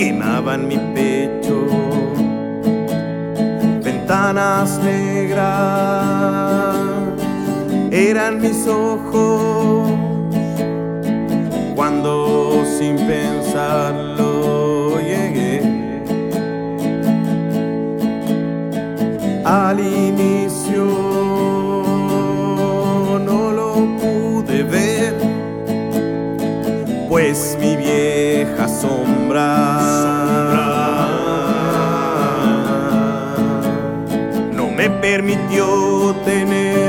quemaban mi pecho. Ventanas negras eran mis ojos cuando sin pensarlo llegué al inicio. Pues mi vieja sombra. No me permitió tener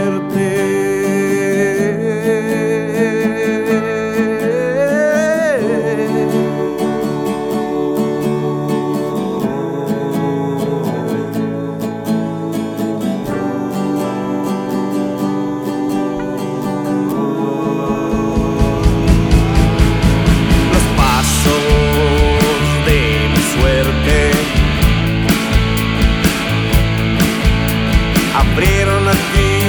aprirono il